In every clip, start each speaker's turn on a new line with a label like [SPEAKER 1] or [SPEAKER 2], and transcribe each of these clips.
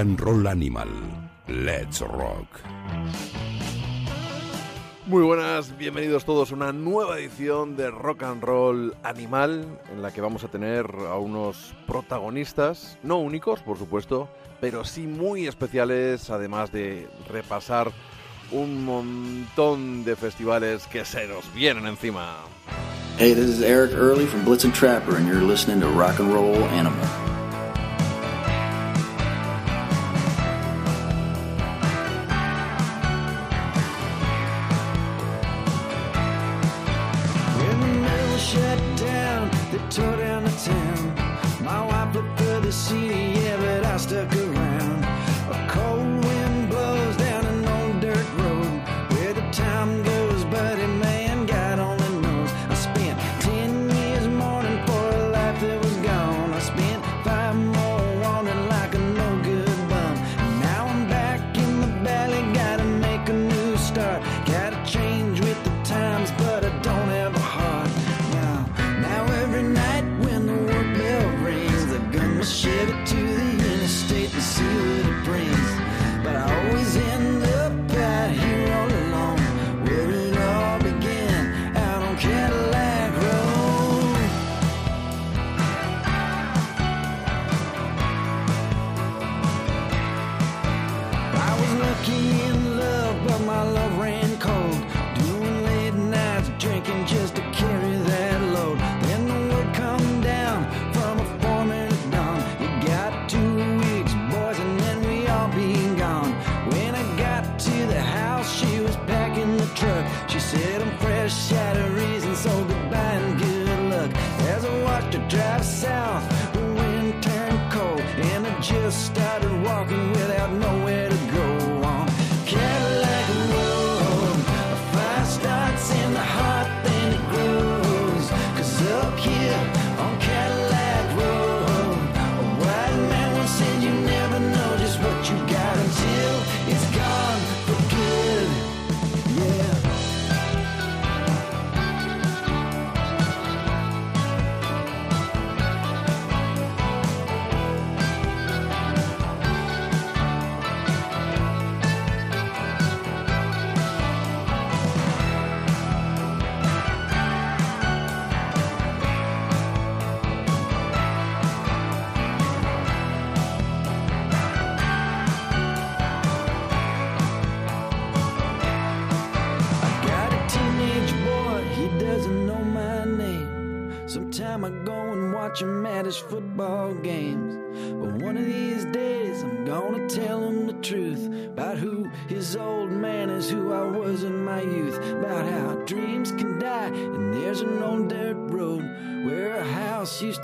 [SPEAKER 1] and Roll Animal. Let's Rock.
[SPEAKER 2] Muy buenas, bienvenidos todos a una nueva edición de Rock and Roll Animal, en la que vamos a tener a unos protagonistas, no únicos, por supuesto, pero sí muy especiales, además de repasar un montón de festivales que se nos vienen encima.
[SPEAKER 3] Hey, this is Eric Early from Blitz and Trapper, and you're listening to Rock and Roll Animal.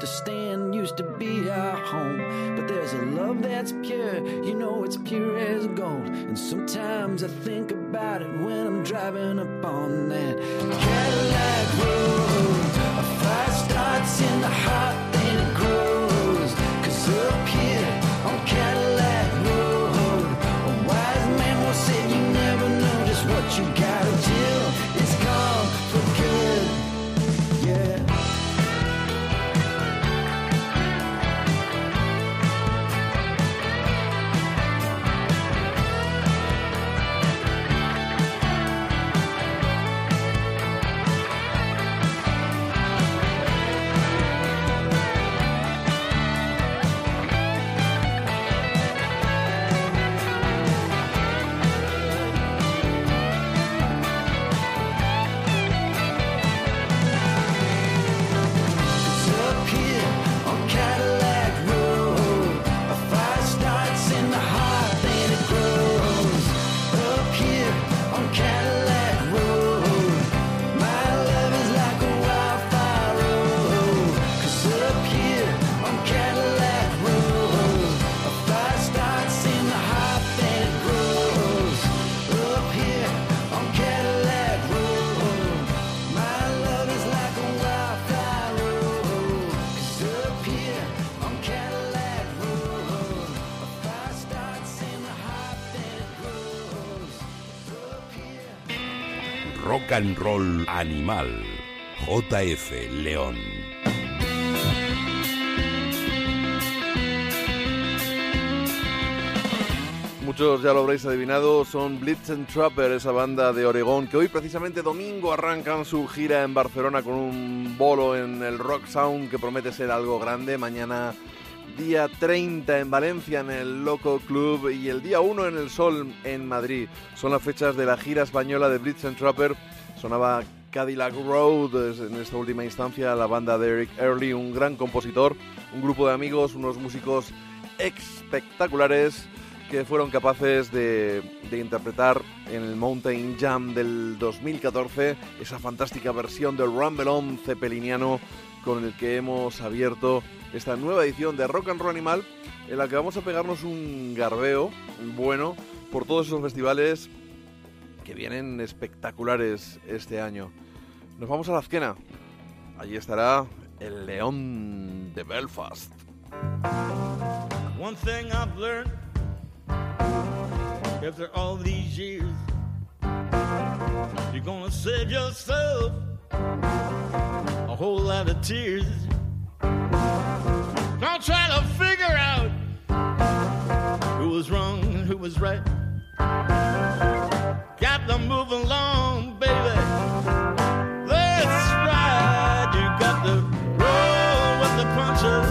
[SPEAKER 4] the stand used to be our home. But there's a love that's pure, you know it's pure as gold. And sometimes I think about it when I'm driving up on that Cadillac road. A fire starts in the heart, then it grows. Cause up
[SPEAKER 1] rock and roll animal. JF León.
[SPEAKER 2] Muchos ya lo habréis adivinado, son Blitz and Trapper, esa banda de Oregón que hoy precisamente domingo arrancan su gira en Barcelona con un bolo en el Rock Sound que promete ser algo grande. Mañana día 30 en Valencia en el Loco Club y el día 1 en el Sol en Madrid. Son las fechas de la gira española de Blitz and Trapper. Sonaba Cadillac Road en esta última instancia, la banda de Eric Early, un gran compositor, un grupo de amigos, unos músicos espectaculares que fueron capaces de, de, interpretar en el Mountain Jam del 2014 esa fantástica versión del Rumble On Zeppeliniano con el que hemos abierto esta nueva edición de Rock and Roll Animal en la que vamos a pegarnos un garbeo bueno por todos esos festivales que vienen espectaculares este año. Nos vamos a la Azquena. Allí estará el León de Belfast.
[SPEAKER 5] You're gonna save yourself a whole lot of tears. Don't try to figure out who was wrong and who was right. Got to move along, baby. That's right. You got to roll with the punches.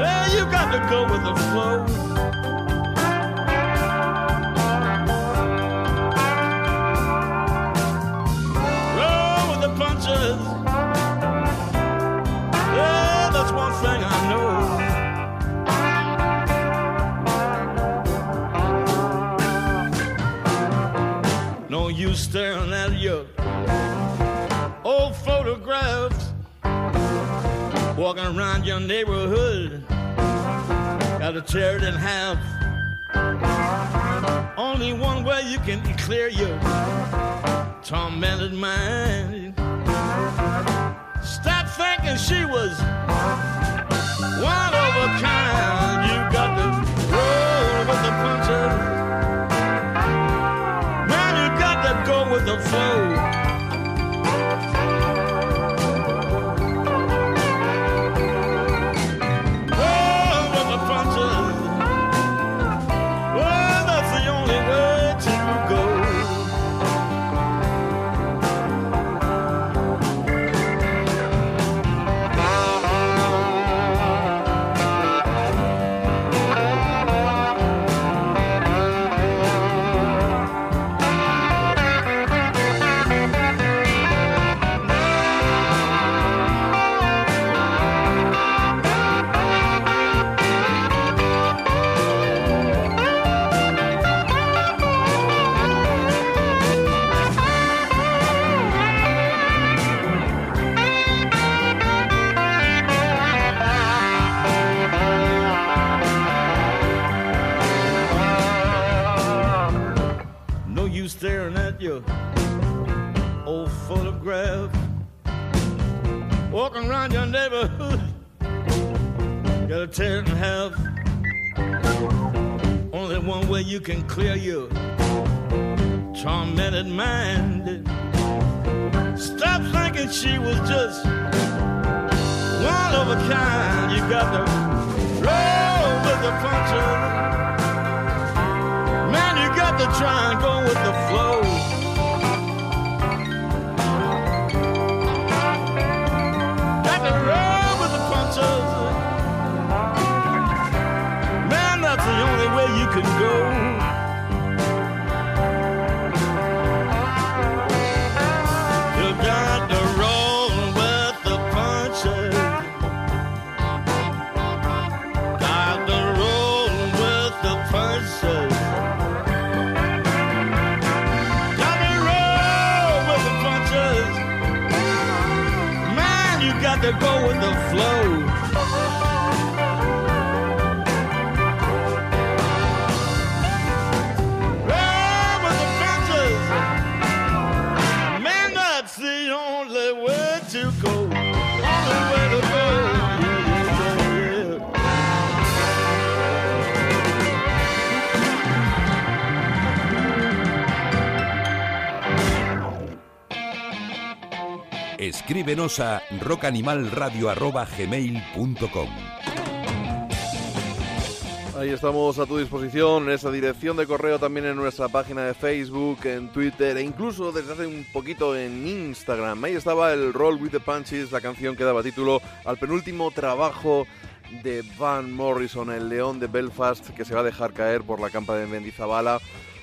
[SPEAKER 5] Yeah, you got to go with the flow. Walking around your neighborhood, gotta tear it in half. Only one way you can clear your tormented mind. Stop thinking she was one of a kind. You got to roll with the punches. Man, you got to go with the flow. Can clear your
[SPEAKER 6] Escríbenos
[SPEAKER 2] Ahí estamos a tu disposición en esa dirección de correo también en nuestra página de Facebook, en Twitter e incluso desde hace un poquito en Instagram. Ahí estaba el Roll with the Punches, la canción que daba título al penúltimo trabajo de Van Morrison, el León de Belfast, que se va a dejar caer por la campa de Mendizabala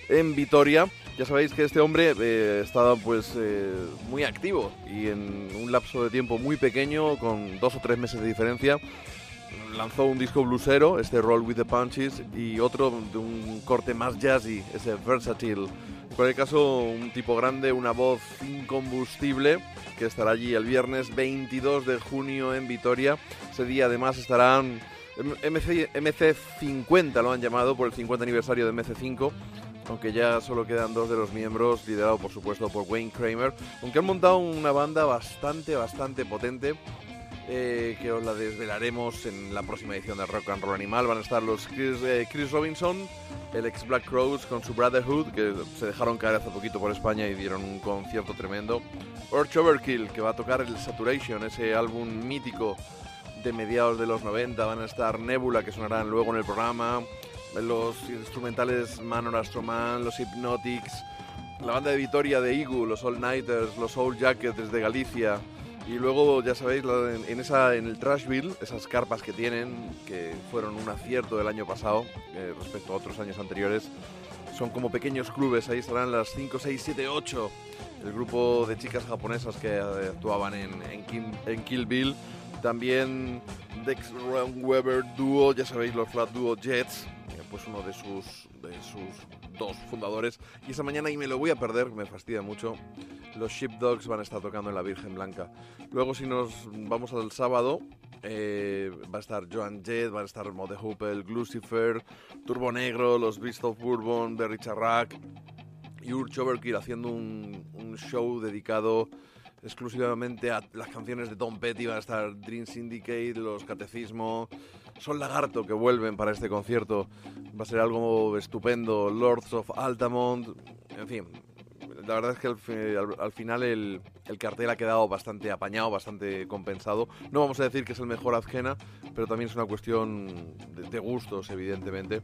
[SPEAKER 2] en Vitoria. Ya sabéis que este hombre eh, estaba pues eh, muy activo y en un lapso de tiempo muy pequeño, con dos o tres meses de diferencia, lanzó un disco bluesero, este Roll with the Punches, y otro de un corte más jazzy, ese Versatile. En cualquier caso, un tipo grande, una voz incombustible, que estará allí el viernes 22 de junio en Vitoria. Ese día además estarán MC, MC50, lo han llamado, por el 50 aniversario de MC5 aunque ya solo quedan dos de los miembros, liderado por supuesto por Wayne Kramer, aunque han montado una banda bastante, bastante potente. eh, que os la desvelaremos en la próxima edición de Rock and Roll Animal. Van a estar los Chris, eh, Robinson, el ex Black Crowes con su Brotherhood, que se dejaron caer hace poquito por España y dieron un concierto tremendo. Urge Overkill, que va a tocar el Saturation, ese álbum mítico de mediados de los 90. Van a estar Nebula, que sonarán luego en el programa los instrumentales Manor Astroman, los Hypnotics, la banda de Vitoria de Igu, los All Nighters, los Soul Jackets desde Galicia. Y luego, ya sabéis, en esa, en el Trashville, esas carpas que tienen, que fueron un acierto del año pasado eh, respecto a otros años anteriores, son como pequeños clubes. Ahí estarán las 5, 6, 7, 8, el grupo de chicas japonesas que eh, actuaban en, en, Kim- en Kill Bill. También Dex Ron Weber Duo, ya sabéis, los Flat Duo Jets, eh, pues uno de sus, de sus dos fundadores. Y esa mañana, y me lo voy a perder, me fastidia mucho, los Sheepdogs van a estar tocando en la Virgen Blanca. Luego, si nos vamos al sábado, eh, va a estar Joan Jett, van a estar Mode Hoople, Lucifer, Turbo Negro, los Beast of Bourbon de Richard Rack y Urge Overkill haciendo un show dedicado exclusivamente a las canciones de Tom Petty. Van a estar Dream Syndicate, los Catecismo, Son Lagarto que vuelven para este concierto. Va a ser algo estupendo. Lords of Altamont, en fin. La verdad es que al, al- al final el, el cartel ha quedado bastante apañado, bastante compensado. No vamos a decir que es el mejor Azkena, pero también es una cuestión de, de gustos, evidentemente.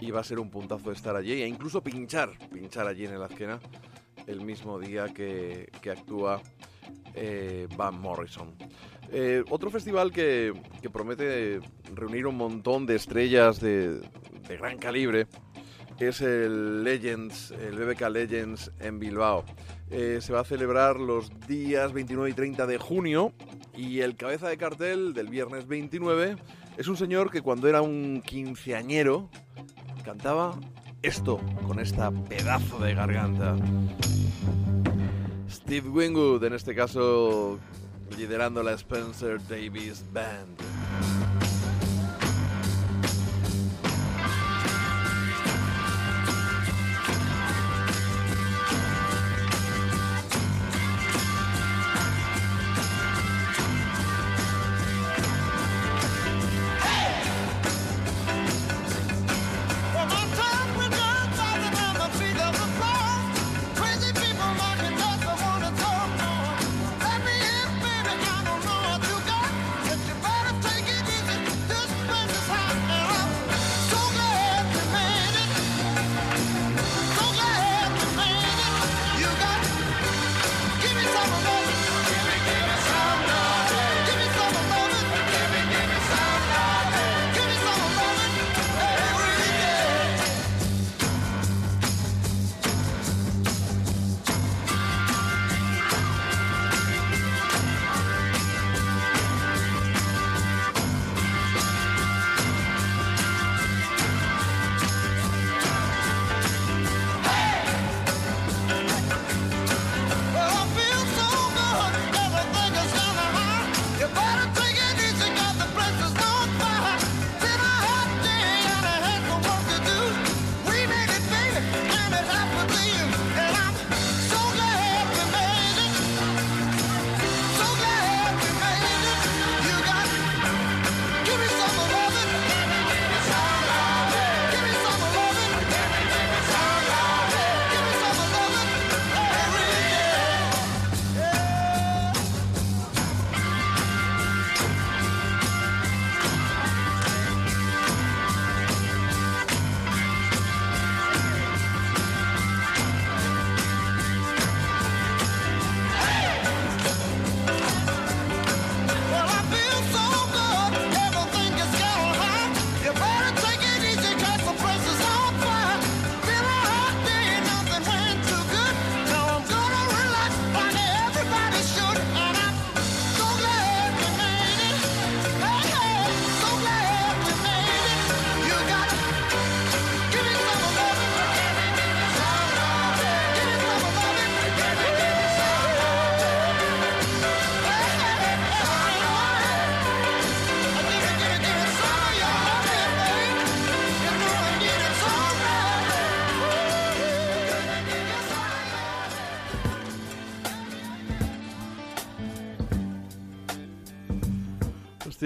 [SPEAKER 2] Y va a ser un puntazo estar allí e incluso pinchar, pinchar allí en el Azkena el mismo día que, que actúa eh, Van Morrison. Eh, otro festival que, que promete reunir un montón de estrellas de, de gran calibre es el Legends, el BBK Legends en Bilbao. Eh, se va a celebrar los días 29 y 30 de junio y el cabeza de cartel del viernes 29 es un señor que cuando era un quinceañero cantaba esto con esta pedazo de garganta. Steve Wingwood, en este caso liderando la Spencer Davis Band.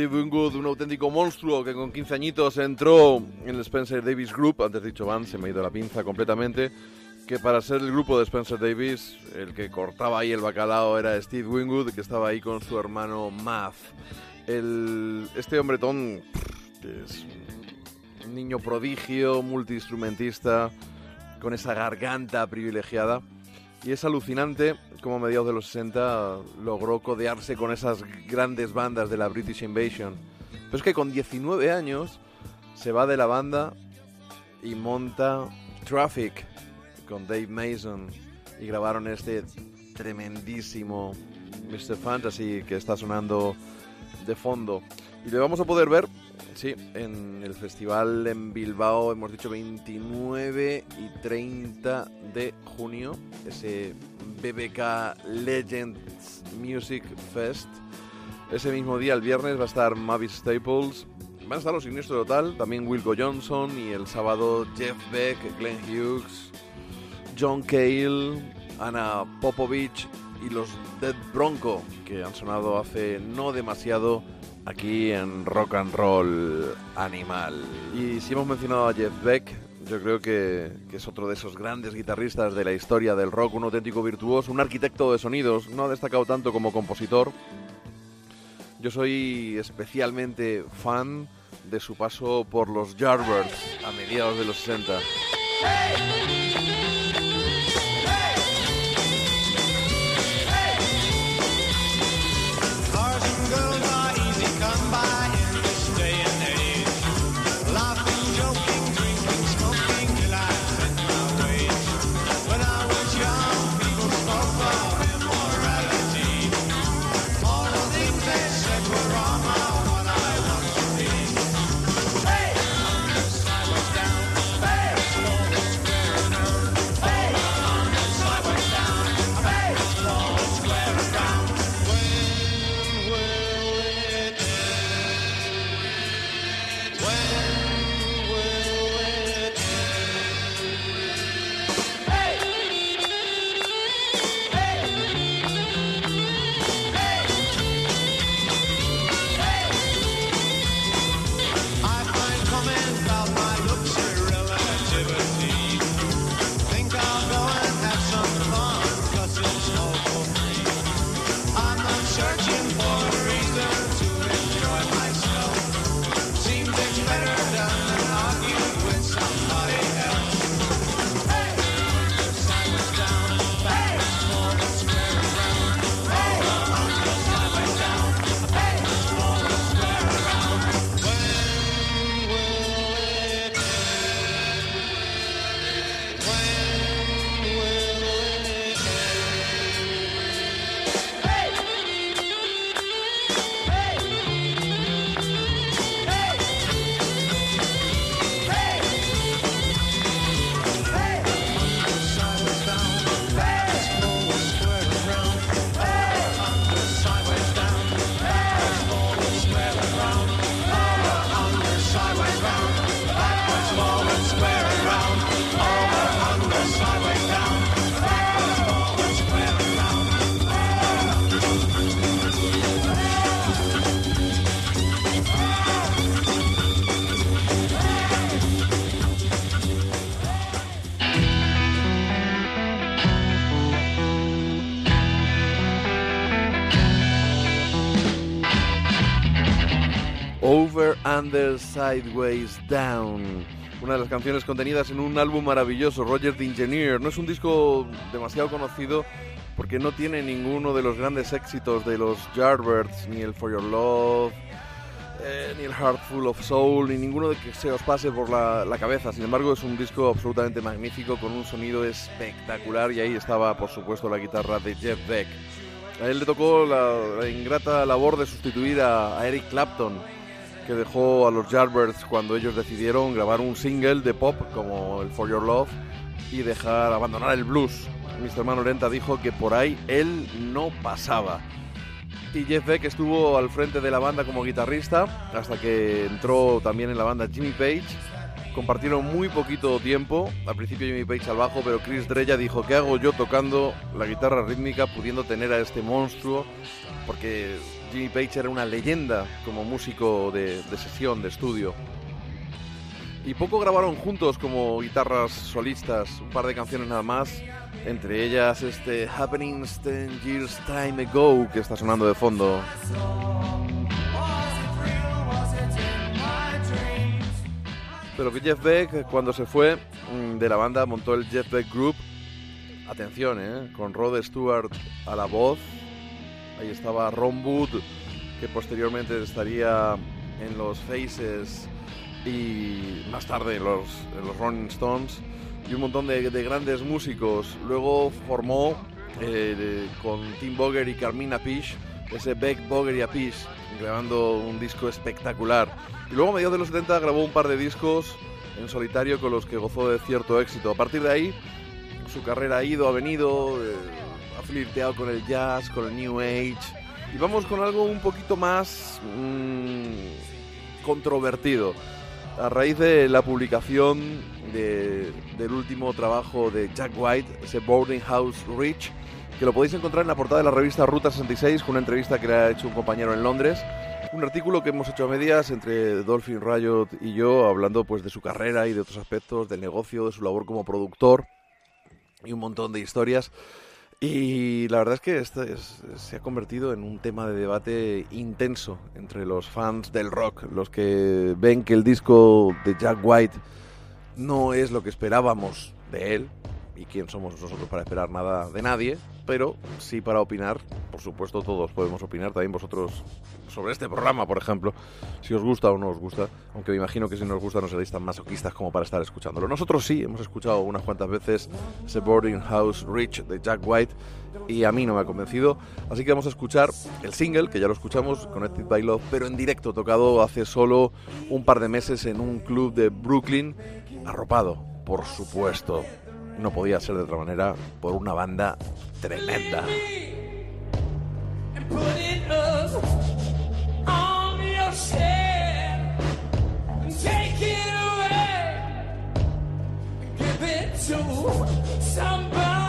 [SPEAKER 2] Steve Winwood, un auténtico monstruo que con 15 añitos entró en el Spencer Davis Group, antes dicho band, se me ha ido la pinza completamente, que para ser el grupo de Spencer Davis, el que cortaba ahí el bacalao era Steve Winwood, que estaba ahí con su hermano Math. El, este hombretón, que es un niño prodigio, multiinstrumentista, con esa garganta privilegiada, y es alucinante cómo a mediados de los 60 logró codearse con esas grandes bandas de la British Invasion. Pero es que con 19 años se va de la banda y monta Traffic con Dave Mason y grabaron este tremendísimo Mr. Fantasy que está sonando de fondo. Y lo vamos a poder ver, sí, en el festival en Bilbao, hemos dicho 29 y 30 de junio, ese BBK Legends Music Fest. Ese mismo día, el viernes, va a estar Mavis Staples, van a estar los Siniestro Total, también Wilco Johnson y el sábado Jeff Beck, Glenn Hughes, John Cale, Anna Popovich y los Dead Bronco, que han sonado hace no demasiado aquí en Rock and Roll Animal. Y si hemos mencionado a Jeff Beck, yo creo que, que es otro de esos grandes guitarristas de la historia del rock, un auténtico virtuoso, un arquitecto de sonidos, no ha destacado tanto como compositor. Yo soy especialmente fan de su paso por los Yardbirds a mediados de los 60.
[SPEAKER 7] When Sideways, Down.
[SPEAKER 2] Una de las canciones contenidas en un álbum maravilloso, Roger the Engineer. No es un disco demasiado conocido porque no tiene ninguno de los grandes éxitos de los Yardbirds, ni el For Your Love, eh, ni el Heart Full of Soul, ni ninguno de que se os pase por la, cabeza. Sin embargo, es un disco absolutamente magnífico con un sonido espectacular y ahí estaba, por supuesto, la guitarra de Jeff Beck. A él le tocó la, ingrata labor de sustituir a Eric Clapton, que dejó a los Yardbirds cuando ellos decidieron grabar un single de pop como el For Your Love y dejar abandonar el blues. Mr. Man Orenta dijo que por ahí él no pasaba. Y Jeff Beck estuvo al frente de la banda como guitarrista hasta que entró también en la banda Jimmy Page. Compartieron muy poquito tiempo, al principio Jimmy Page al bajo, pero Chris Drella dijo, ¿qué hago yo tocando la guitarra rítmica pudiendo tener a este monstruo porque Jimmy Page era una leyenda como músico de, de sesión, de estudio. Y poco grabaron juntos como guitarras solistas, un par de canciones nada más, entre ellas este Happenings 10 Years Time Ago que está sonando de fondo. Pero que Jeff Beck, cuando se fue mm, de la banda, montó el Jeff Beck Group. Atención, ¿eh? con Rod Stewart a la voz. Ahí estaba Ron Wood, que posteriormente estaría en los Faces y más tarde en los, Rolling Stones. Y un montón de, de grandes músicos. Luego formó eh, con Tim Boger y Carmina Pish ese Beck, Boger y Apish, grabando un disco espectacular. Y luego a mediados de los 70 grabó un par de discos en solitario con los que gozó de cierto éxito. A partir de ahí, su carrera ha ido, ha venido, eh, ha flirteado con el jazz, con el New Age. Y vamos con algo un poquito más mm, controvertido. A raíz de la publicación de- del último trabajo de Jack White, ese Boarding House Rich, que lo podéis encontrar en la portada de la revista Ruta 66, con una entrevista que le ha hecho un compañero en Londres. Un artículo que hemos hecho a medias entre Dolphin Riot y yo, hablando pues de su carrera y de otros aspectos del negocio, de su labor como productor y un montón de historias. Y la verdad es que este es- se ha convertido en un tema de debate intenso entre los fans del rock, los que ven que el disco de Jack White no es lo que esperábamos de él, y quién somos nosotros para esperar nada de nadie, pero sí para opinar, por supuesto todos podemos opinar, también vosotros sobre este programa, por ejemplo, si os gusta o no os gusta, aunque me imagino que si no os gusta no seréis tan masoquistas como para estar escuchándolo. Nosotros sí, hemos escuchado unas cuantas veces ese Boarding House Rich de Jack White y a mí no me ha convencido, así que vamos a escuchar el single, que ya lo escuchamos, Connected by Love, pero en directo, tocado hace solo un par de meses en un club de Brooklyn, arropado, por supuesto, no podía ser de otra manera, por una banda tremenda.
[SPEAKER 8] put somebody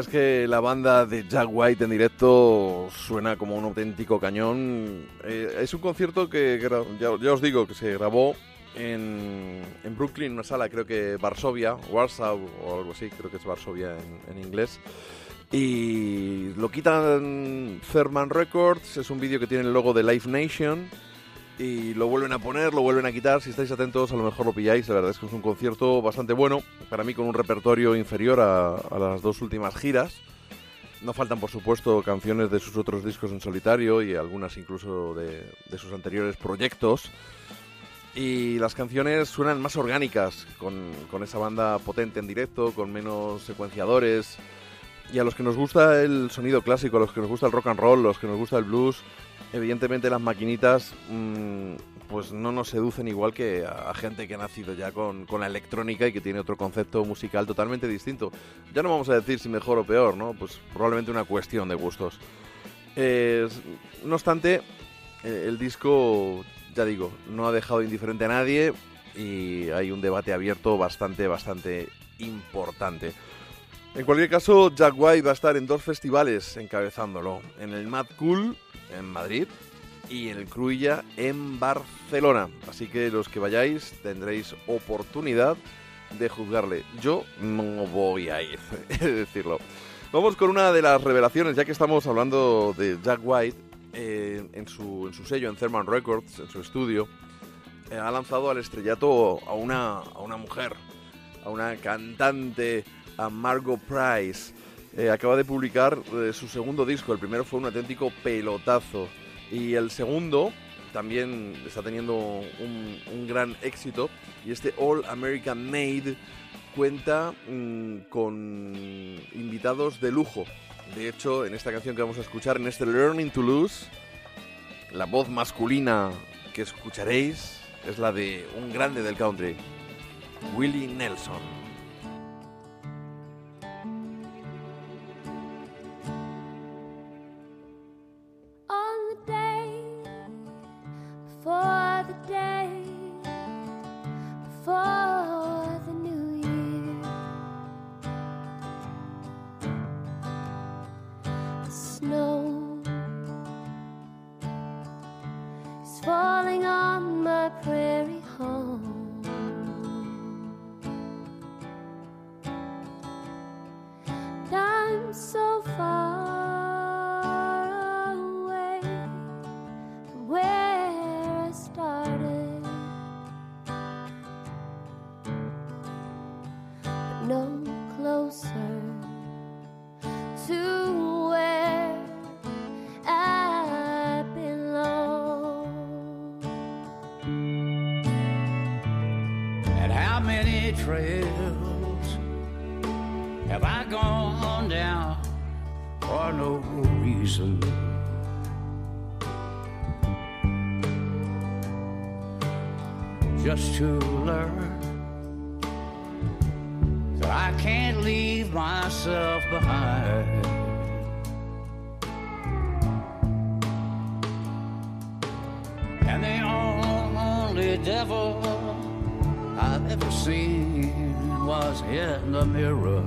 [SPEAKER 2] verdad es que la banda de Jack White en directo suena como un auténtico cañón. Eh, es un concierto que, ya, ya os digo, que se grabó en, en Brooklyn, una sala, creo que Varsovia, Warsaw o algo así, creo que es Varsovia en, en inglés. Y lo quitan Fairman Records, es un vídeo que tiene el logo de Live Nation. Y lo vuelven a poner, lo vuelven a quitar. Si estáis atentos, a lo mejor lo pilláis. La verdad es que es un concierto bastante bueno. Para mí, con un repertorio inferior a, las dos últimas giras. No faltan, por supuesto, canciones de sus otros discos en solitario y algunas incluso de, de sus anteriores proyectos. Y las canciones suenan más orgánicas, con, con esa banda potente en directo, con menos secuenciadores. Y a los que nos gusta el sonido clásico, a los que nos gusta el rock and roll, a los que nos gusta el blues, evidentemente las maquinitas mm, pues no nos seducen igual que a, gente que ha nacido ya con, con la electrónica y que tiene otro concepto musical totalmente distinto. Ya no vamos a decir si mejor o peor, ¿no? Pues probablemente una cuestión de gustos. Eh, no obstante, eh, el disco, ya digo, no ha dejado indiferente a nadie y hay un debate abierto bastante, bastante importante. En cualquier caso, Jack White va a estar en dos festivales encabezándolo. En el Mad Cool, en Madrid, y el Cruilla, en Barcelona. Así que los que vayáis tendréis oportunidad de juzgarle. Yo no voy a ir, de decirlo. Vamos con una de las revelaciones, ya que estamos hablando de Jack White, eh, en, su, en su sello, en Thermal Records, en su estudio, eh, ha lanzado al estrellato a una, a una mujer, a una cantante, a Margot Price. Eh, acaba de publicar eh, su segundo disco, el primero fue un auténtico pelotazo y el segundo también está teniendo un, un gran éxito y este All American Made cuenta mm, con invitados de lujo. De hecho, en esta canción que vamos a escuchar, en este Learning to Lose, la voz masculina que escucharéis es la de un grande del country, Willie Nelson.
[SPEAKER 9] was in the mirror.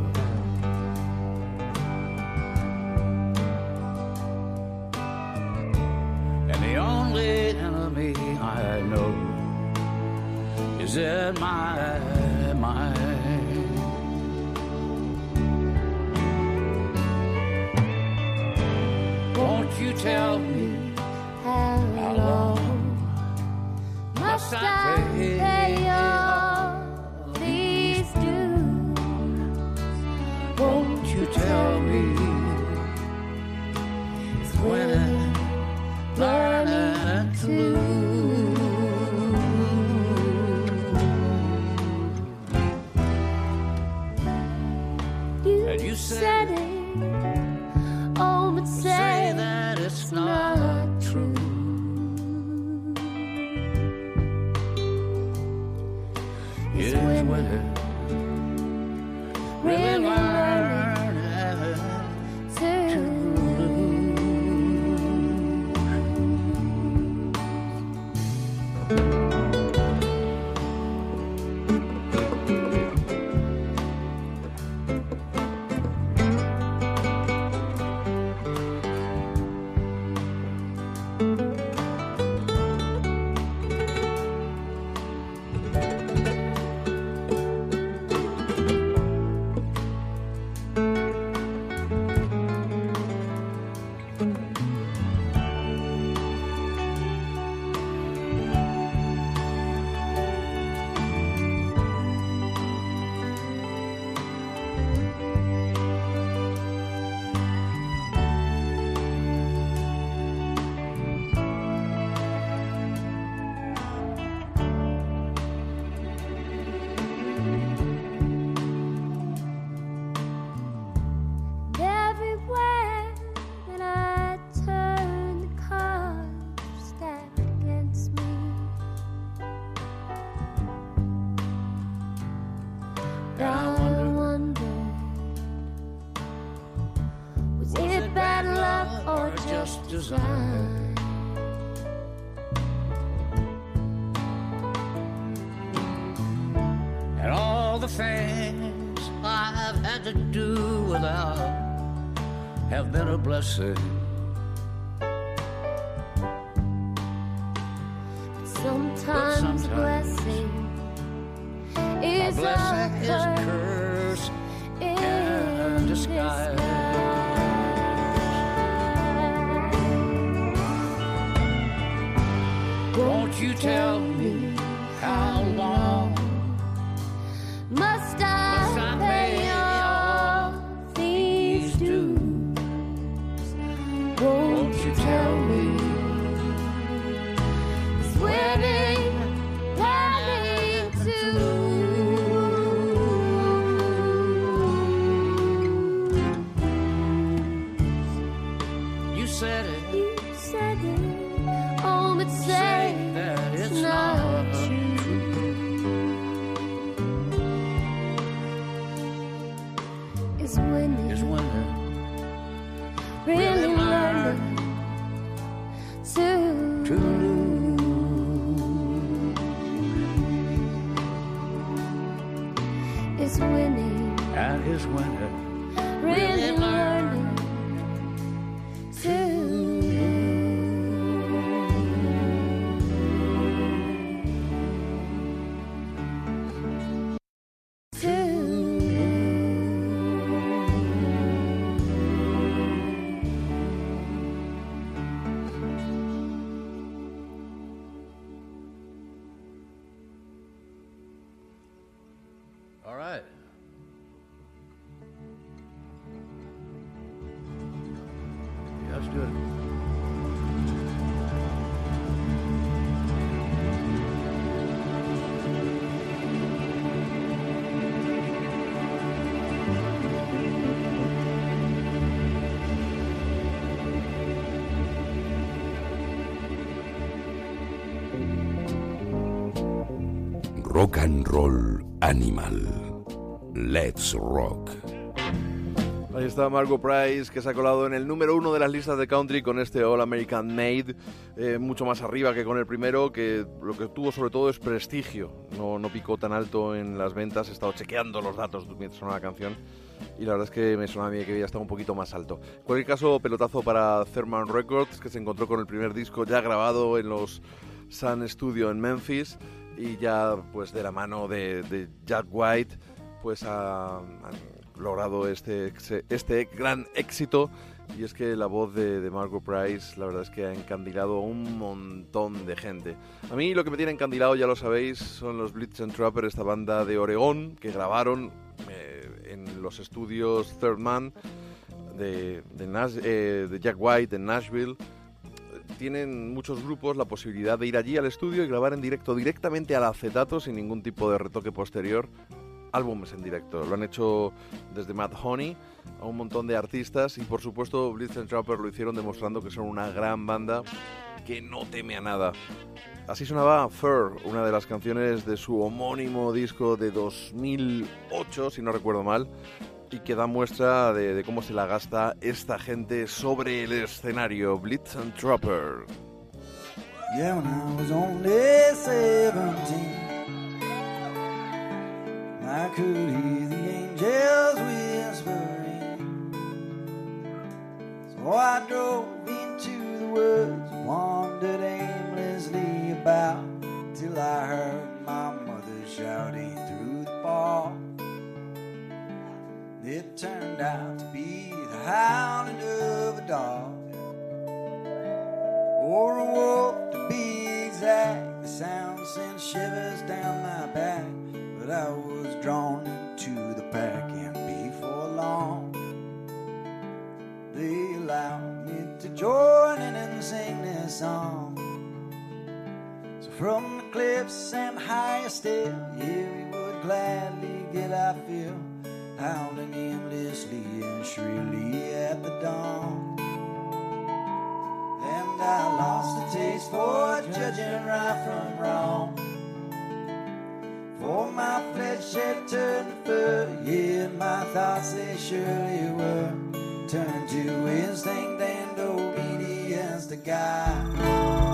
[SPEAKER 9] And
[SPEAKER 10] the only enemy I
[SPEAKER 9] know is in my been a blessing.
[SPEAKER 10] Sometimes,
[SPEAKER 9] sometimes
[SPEAKER 10] blessing
[SPEAKER 9] A
[SPEAKER 10] is
[SPEAKER 9] blessing
[SPEAKER 10] a
[SPEAKER 9] is
[SPEAKER 10] curse
[SPEAKER 9] curse
[SPEAKER 10] in
[SPEAKER 9] and disguise. Won't you tell
[SPEAKER 6] Roll Animal. Let's Rock.
[SPEAKER 2] Ahí está Margot Price, que se ha colado en el número uno de las listas de country con este All American Made, eh, mucho más arriba que con el primero, que lo que tuvo sobre todo es prestigio. No, no picó tan alto en las ventas, he estado chequeando los datos mientras sonaba la canción y la verdad es que me sonaba a mí que había estado un poquito más alto. En cualquier caso, pelotazo para Therman Records, que se encontró con el primer disco ya grabado en los Sun Studio en Memphis y ya pues de la mano de, Jack White pues ha- han logrado este, este gran éxito. Y es que la voz de, de Margot Price, la verdad es que ha encandilado a un montón de gente. A mí lo que me tiene encandilado, ya lo sabéis, son los Blitz and Trapper, esta banda de Oregón que grabaron eh, en los estudios Third Man de, de, eh, de Jack White en Nashville. Tienen muchos grupos la posibilidad de ir allí al estudio y grabar en directo directamente al acetato sin ningún tipo de retoque posterior álbumes en directo. Lo han hecho desde Matt Honey a un montón de artistas y por supuesto Blitz Trapper lo hicieron demostrando que son una gran banda que no teme a nada. Así sonaba Fur, una de las canciones de su homónimo disco de 2008, si no recuerdo mal, y que da muestra de, cómo se la gasta esta gente sobre el escenario. Blitz and Trapper.
[SPEAKER 3] Yeah, when I was only 17, I could hear the angels whispering. So I drove into the woods, wandered aimlessly about, till I heard my mother shouting. It turned out to be the howling of a dog or a wolf to be exact. The sound sent shivers down my back, but I was drawn into the pack, and before long, they allowed me to join in and sing this song. So from the cliffs and higher still, yeah, we would gladly get our fill, howling endlessly and shrilly at the dawn. And I lost the taste for judging right from wrong. For my flesh had turned to fur, yeah, my thoughts they surely were. Turned to instinct and obedience to God.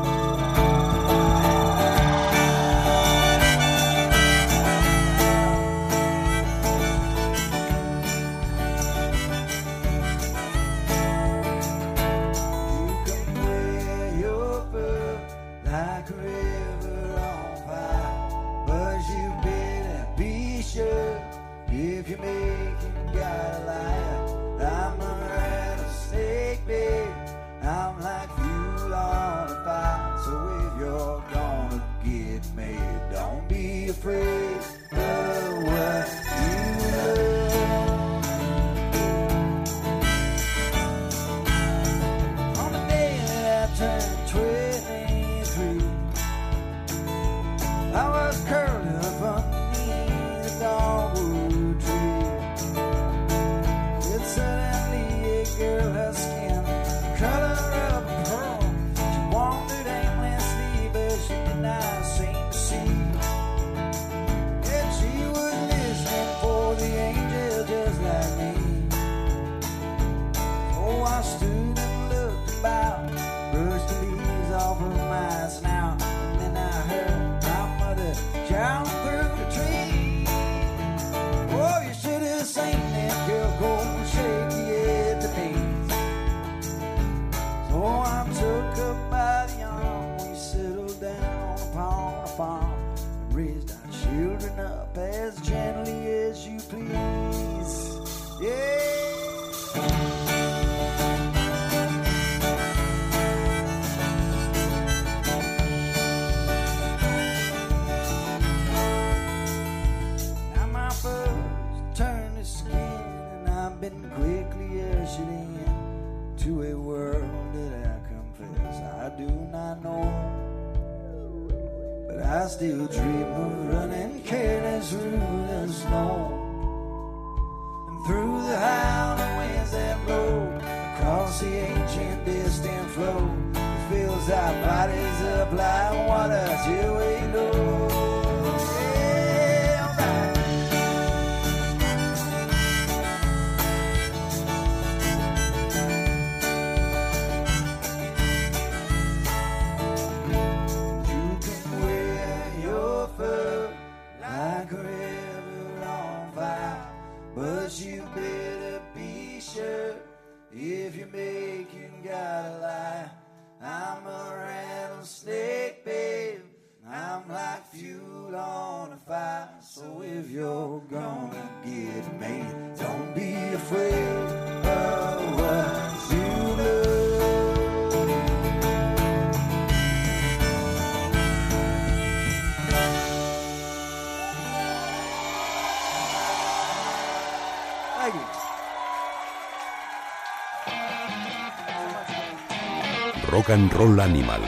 [SPEAKER 6] Rock and Roll Animal.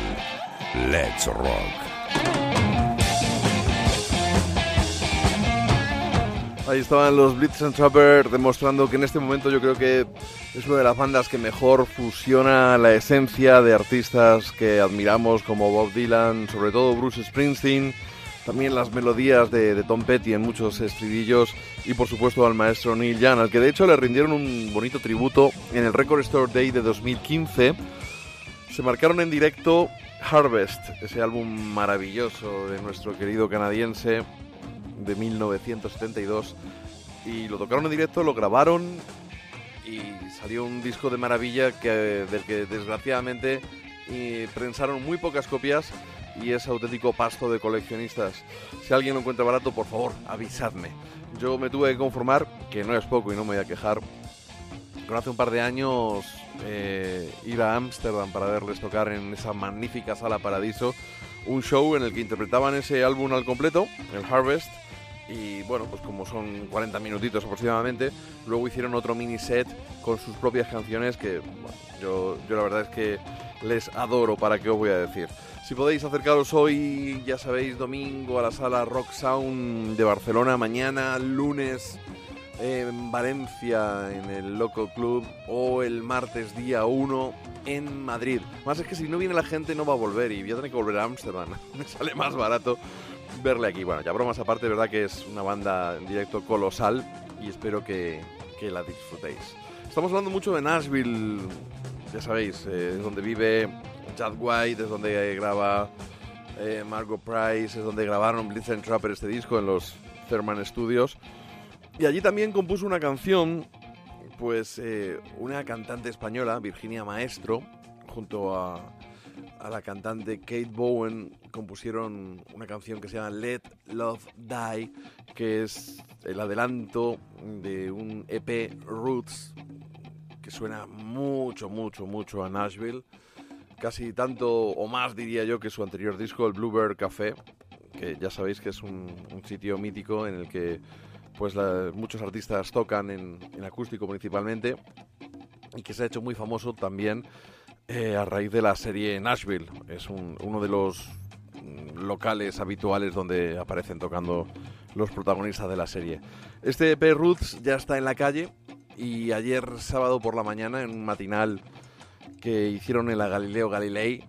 [SPEAKER 6] Let's rock.
[SPEAKER 2] Ahí estaban los Blitz and Trapper demostrando que en este momento yo creo que es una de las bandas que mejor fusiona la esencia de artistas que admiramos como Bob Dylan, sobre todo Bruce Springsteen, también las melodías de, de Tom Petty en muchos estribillos y por supuesto al maestro Neil Young, al que de hecho le rindieron un bonito tributo en el Record Store Day de 2015. Se marcaron en directo Harvest, ese álbum maravilloso de nuestro querido canadiense de 1972 y lo tocaron en directo, lo grabaron y salió un disco de maravilla que, del que desgraciadamente eh, prensaron muy pocas copias y es auténtico pasto de coleccionistas. Si alguien lo encuentra barato, por favor, avisadme. Yo me tuve que conformar, que no es poco y no me voy a quejar, hace un par de años eh, ir a Ámsterdam para verles tocar en esa magnífica sala Paradiso un show en el que interpretaban ese álbum al completo, el Harvest, y bueno, pues como son 40 minutitos aproximadamente, luego hicieron otro mini set con sus propias canciones que yo, yo la verdad es que les adoro, para qué os voy a decir. Si podéis acercaros hoy, ya sabéis, domingo a la sala Rock Sound de Barcelona, mañana, lunes en Valencia, en el Loco Club, o el martes día 1 en Madrid. Más es que si no viene la gente no va a volver y voy a tener que volver a Ámsterdam. Me sale más barato verle aquí. Bueno, ya bromas aparte, verdad que es una banda en directo colosal y espero que, que la disfrutéis. Estamos hablando mucho de Nashville, ya sabéis, eh, es donde vive Chad White, es donde graba eh, Margot Price, es donde grabaron Blitz and Trapper este disco en los Therman Studios. Y allí también compuso una canción, pues eh, una cantante española, Virginia Maestro, junto a, la cantante Kate Bowen, compusieron una canción que se llama Let Love Die, que es el adelanto de un EP Roots, que suena mucho, mucho, mucho a Nashville. Casi tanto o más diría yo que su anterior disco, el Bluebird Café, que ya sabéis que es un sitio mítico en el que pues muchos artistas tocan en, acústico principalmente y que se ha hecho muy famoso también eh, a raíz de la serie Nashville. Es un- uno de los mm, locales habituales donde aparecen tocando los protagonistas de la serie. Este EP Roots ya está en la calle y ayer sábado por la mañana en un matinal que hicieron en la Galileo Galilei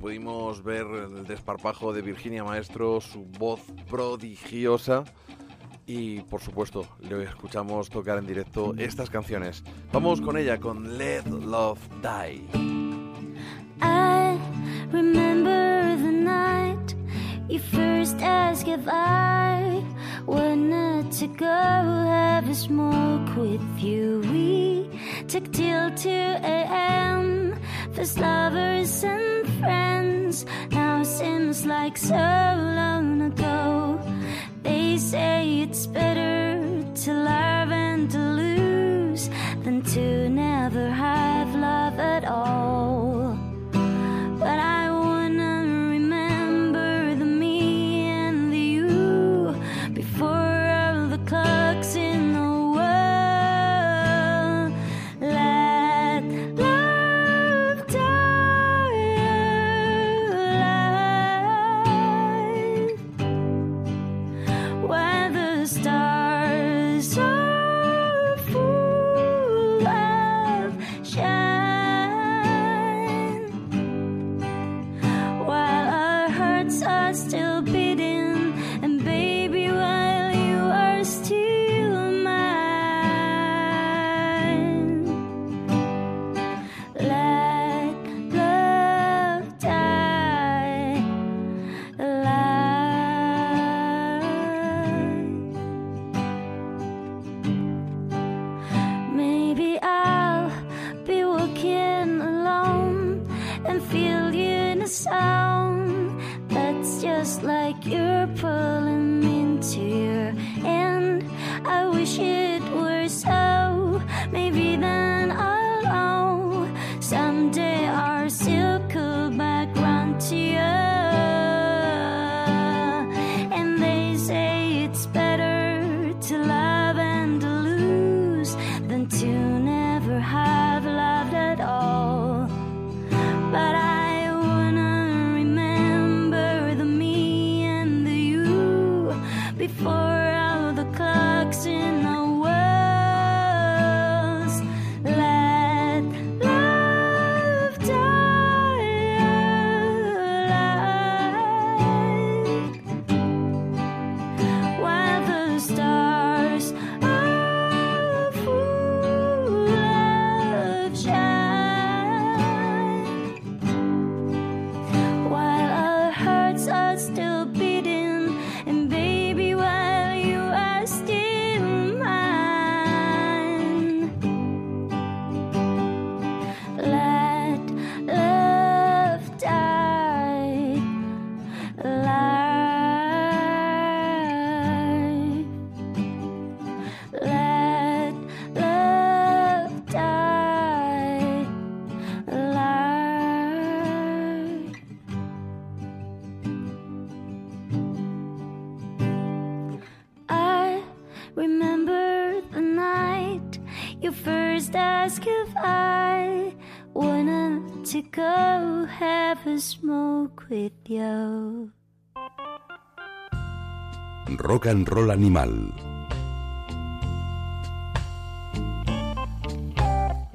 [SPEAKER 2] pudimos ver el desparpajo de Virginia Maestro, su voz prodigiosa y por supuesto le escuchamos tocar en directo estas canciones. Vamos con ella, con Let Love Die.
[SPEAKER 10] I remember the night you first asked if I wanted to go have a smoke with you. We took till 2 a.m. First lovers and friends. Now seems like so long ago. They say it's better to love and to lose than to never have love at all. Smoke with you.
[SPEAKER 6] Rock and Roll Animal.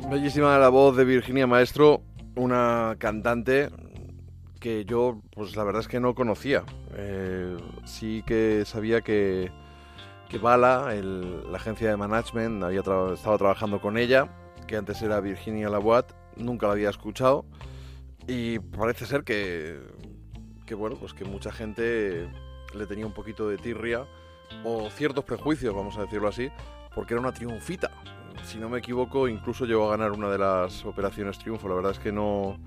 [SPEAKER 2] Bellísima la voz de Virginia Maestro, una cantante que yo, pues la verdad es que no conocía. Eh, sí que sabía que, que Bala, el- la agencia de management, había tra- estado trabajando con ella, que antes era Virginia Lavoie, nunca la había escuchado. Y parece ser que, que bueno, pues que mucha gente le tenía un poquito de tirria o ciertos prejuicios, vamos a decirlo así, porque era una triunfita. Si no me equivoco, incluso llegó a ganar una de las operaciones triunfo. La verdad es que no,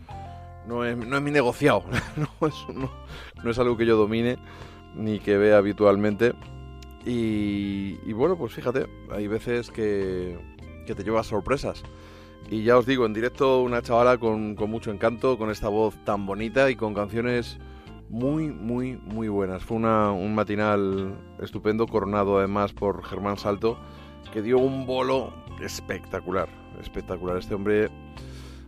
[SPEAKER 2] no, es, no es mi negociado, no, es, no- es algo que yo domine ni que vea habitualmente. Y, y bueno, pues fíjate, hay veces que, que te llevas sorpresas. Y ya os digo, en directo una chavala con, con mucho encanto, con esta voz tan bonita y con canciones muy, muy, muy buenas. Fue una- un matinal estupendo, coronado además por Germán Salto, que dio un bolo espectacular, espectacular. Este hombre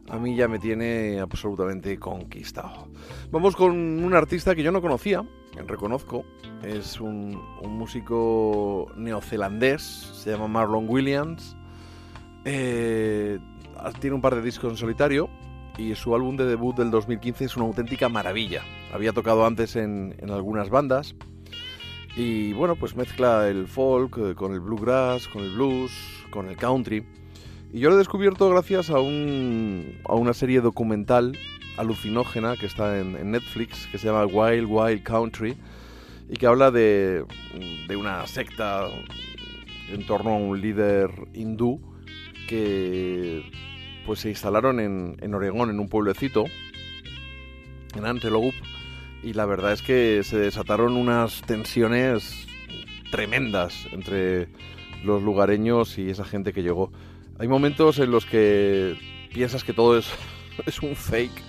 [SPEAKER 2] a mí ya me tiene absolutamente conquistado. Vamos con un artista que yo no conocía, reconozco. Es un, un músico neozelandés, se llama Marlon Williams. Eh, tiene un par de discos en solitario y su álbum de debut del 2015 es una auténtica maravilla. Había tocado antes en, algunas bandas y bueno, pues mezcla el folk eh, con el bluegrass, con el blues, con el country. Y yo lo he descubierto gracias a, un, a una serie documental alucinógena que está en, en Netflix, que se llama Wild Wild Country, y que habla de, de una secta en torno a un líder hindú que pues se instalaron en, en Oregón, en un pueblecito, en Antelope, y la verdad es que se desataron unas tensiones tremendas entre los lugareños y esa gente que llegó. Hay momentos en los que piensas que todo es, un fake,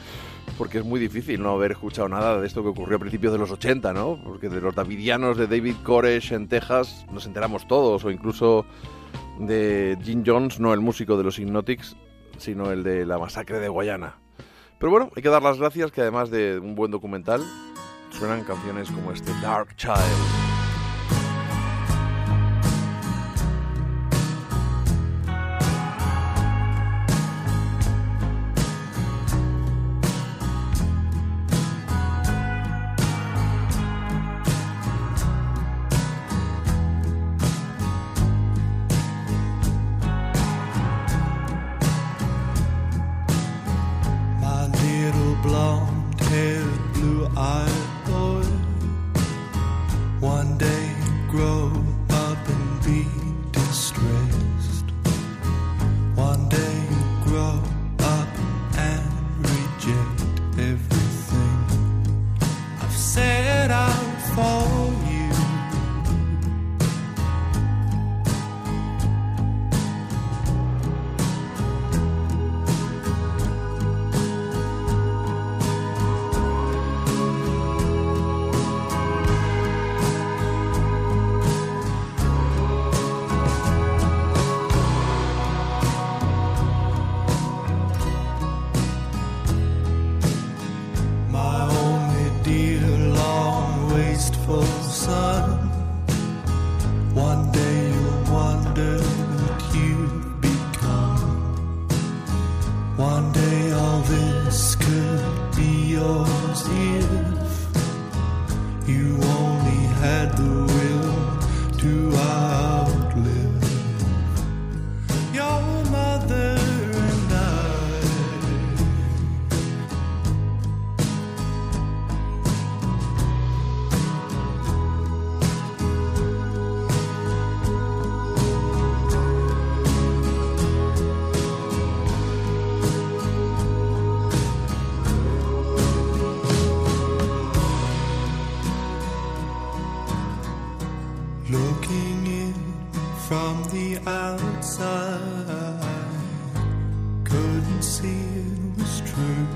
[SPEAKER 2] porque es muy difícil no haber escuchado nada de esto que ocurrió a principios de los 80, ¿no? Porque de los davidianos de David Koresh en Texas nos enteramos todos, o incluso de Jim Jones, no el músico de los Hypnotics, sino el de la masacre de Guayana. Pero bueno, hay que dar las gracias que además de un buen documental, suenan canciones como este Dark Child.
[SPEAKER 7] The outside, couldn't see it was true.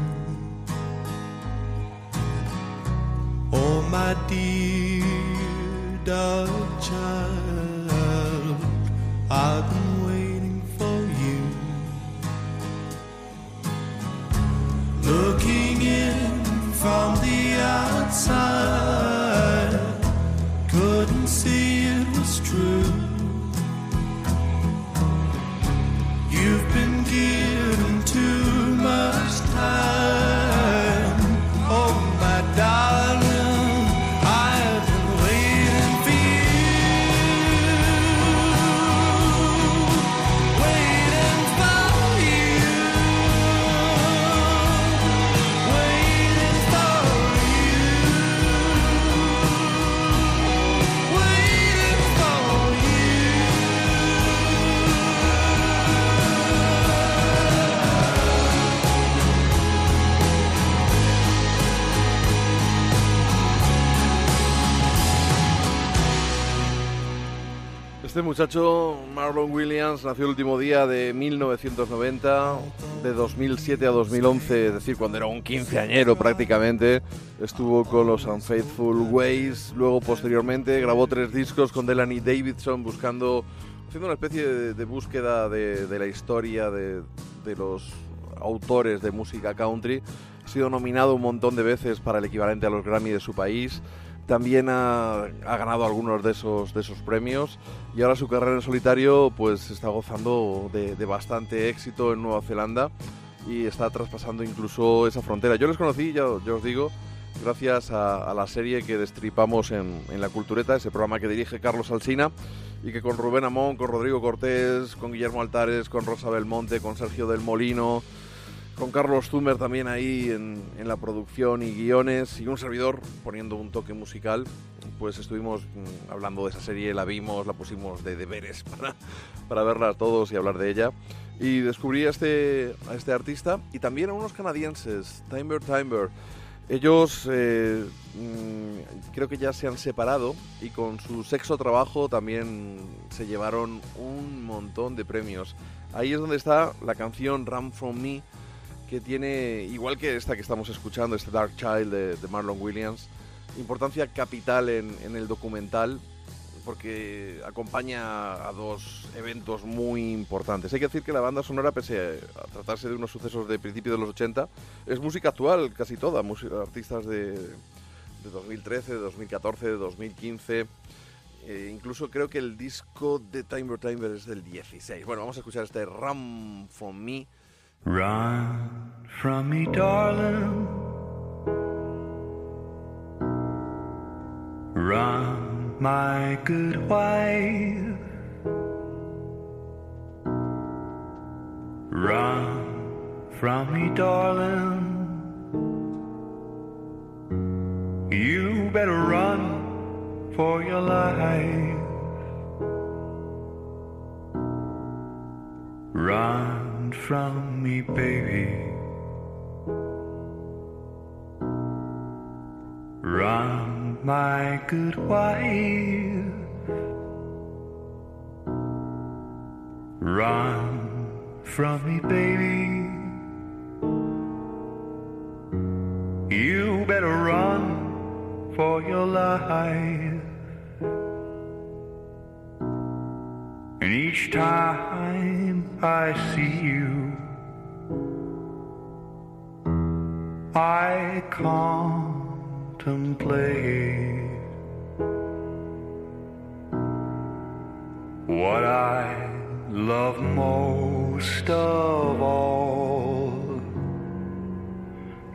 [SPEAKER 7] Oh, my dear dark child,
[SPEAKER 2] muchacho, Marlon Williams, nació el último día de 1990, de 2007 a 2011, es decir, cuando era un quinceañero prácticamente. Estuvo con los Unfaithful Ways, luego posteriormente grabó tres discos con Delaney Davidson buscando, haciendo una especie de, búsqueda de, de la historia de, de los autores de música country. Ha sido nominado un montón de veces para el equivalente a los Grammy de su país. También ha, ganado algunos de esos, de esos premios y ahora su carrera en solitario pues está gozando de, bastante éxito en Nueva Zelanda y está traspasando incluso esa frontera. Yo les conocí, ya, ya os digo, gracias a, a la serie que destripamos en, en La Cultureta, ese programa que dirige Carlos Alsina y que con Rubén Amón, con Rodrigo Cortés, con Guillermo Altares, con Rosa Belmonte, con Sergio del Molino, con Carlos Zumer también ahí en, en la producción y guiones y un servidor poniendo un toque musical, pues estuvimos mm, hablando de esa serie, la vimos, la pusimos de deberes para, para verla todos y hablar de ella. Y descubrí a este, a este artista y también a unos canadienses, Timber Timber. Ellos eh, mm, creo que ya se han separado y con su sexo trabajo también se llevaron un montón de premios. Ahí es donde está la canción Run From Me, que tiene, igual que esta que estamos escuchando, este Dark Child de, de Marlon Williams, importancia capital en, en el documental porque acompaña a dos eventos muy importantes. Hay que decir que la banda sonora, pese a tratarse de unos sucesos de principios de los 80, es música actual casi toda, artistas de, de 2013, de 2014, de 2015. Eh, incluso creo que el disco de Timber Timber es del 16. Bueno, vamos a escuchar este Ram From Me.
[SPEAKER 11] Run from me, darling. Run, my good wife. Run from me, darling. You better run for your life. Run from me, baby. Run, my good wife. Run from me, baby. You better run for your life. And each time I see you, I contemplate what I love most of all.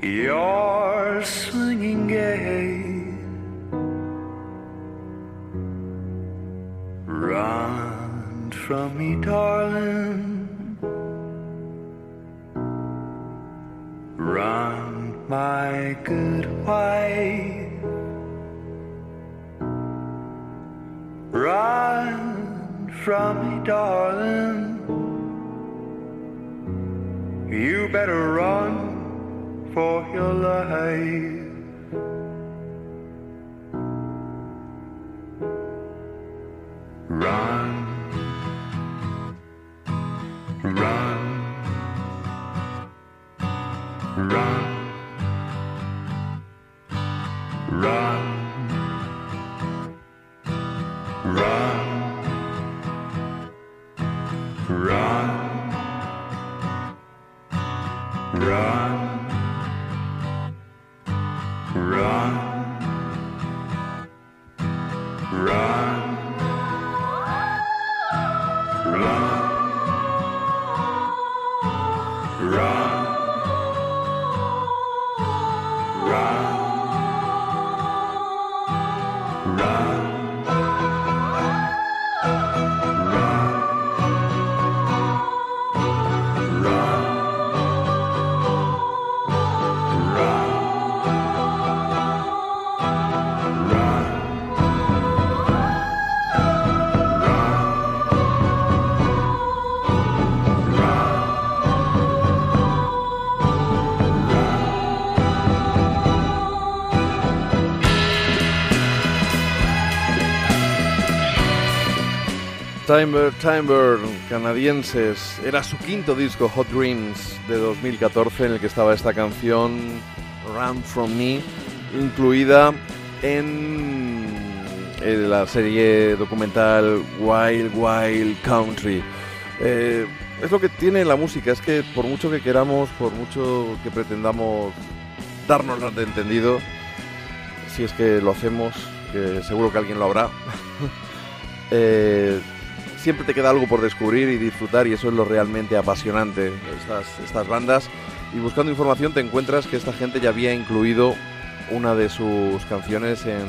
[SPEAKER 11] Your swinging gait. Run from me, darling. Run, my good wife. Run from me, darling. You better run for your life. Run, run,
[SPEAKER 2] Timber, Timber, canadienses. Era su quinto disco, Hot Dreams, de 2014, en el que estaba esta canción, Run From Me, incluida en, en la serie documental Wild Wild Country. Eh, es lo que tiene la música, es que por mucho que queramos, por mucho que pretendamos darnos de entendido, si es que lo hacemos, que seguro que alguien lo habrá, eh, siempre te queda algo por descubrir y disfrutar y eso es lo realmente apasionante estas, estas bandas. Y buscando información te encuentras que esta gente ya había incluido una de sus canciones en,